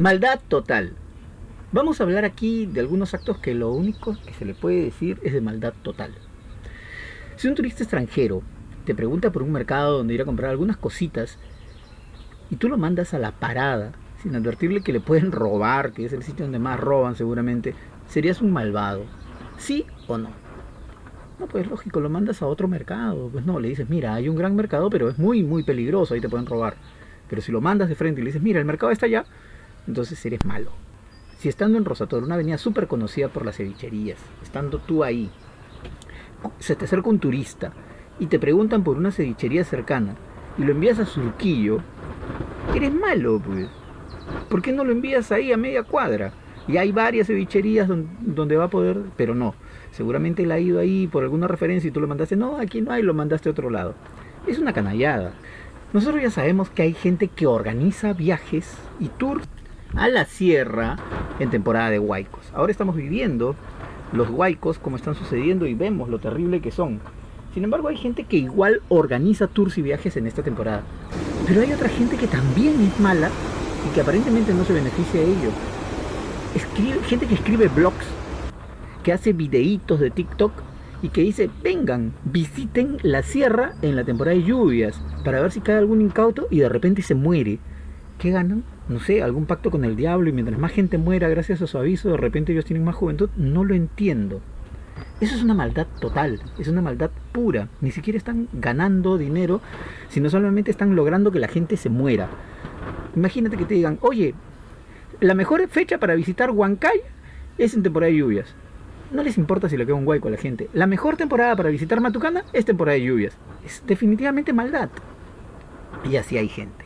Maldad total. Vamos a hablar aquí de algunos actos que lo único que se le puede decir es de maldad total. Si un turista extranjero te pregunta por un mercado donde ir a comprar algunas cositas y tú lo mandas a la parada sin advertirle que le pueden robar, que es el sitio donde más roban seguramente, serías un malvado. ¿Sí o no? No, pues lógico, lo mandas a otro mercado. Pues no, le dices, mira, hay un gran mercado, pero es muy, muy peligroso, ahí te pueden robar. Pero si lo mandas de frente y le dices, mira, el mercado está allá, entonces eres malo. Si estando en Rosator, una avenida súper conocida por las cevicherías, estando tú ahí, se te acerca un turista y te preguntan por una cevichería cercana y lo envías a Surquillo, eres malo, pues. ¿Por qué no lo envías ahí a media cuadra? Y hay varias cevicherías donde, va a poder, pero no. Seguramente él ha ido ahí por alguna referencia y tú lo mandaste, no, aquí no hay, lo mandaste a otro lado. Es una canallada. Nosotros ya sabemos que hay gente que organiza viajes y tours a la sierra en temporada de huaicos. Ahora estamos viviendo los huaicos como están sucediendo y vemos lo terrible que son. Sin embargo, hay gente que igual organiza tours y viajes en esta temporada. Pero hay otra gente que también es mala y que aparentemente no se beneficia de ello. Gente que escribe blogs, que hace videitos de TikTok y que dice, vengan, visiten la sierra en la temporada de lluvias para ver si cae algún incauto y de repente se muere. ¿Qué ganan? No sé, algún pacto con el diablo y mientras más gente muera gracias a su aviso, de repente ellos tienen más juventud. No lo entiendo. Eso es una maldad total, es una maldad pura. Ni siquiera están ganando dinero, sino solamente están logrando que la gente se muera. Imagínate que te digan, oye, la mejor fecha para visitar Huancay es en temporada de lluvias. No les importa si le queda un hueco a la gente. La mejor temporada para visitar Matucana es temporada de lluvias. Es definitivamente maldad. Y así hay gente.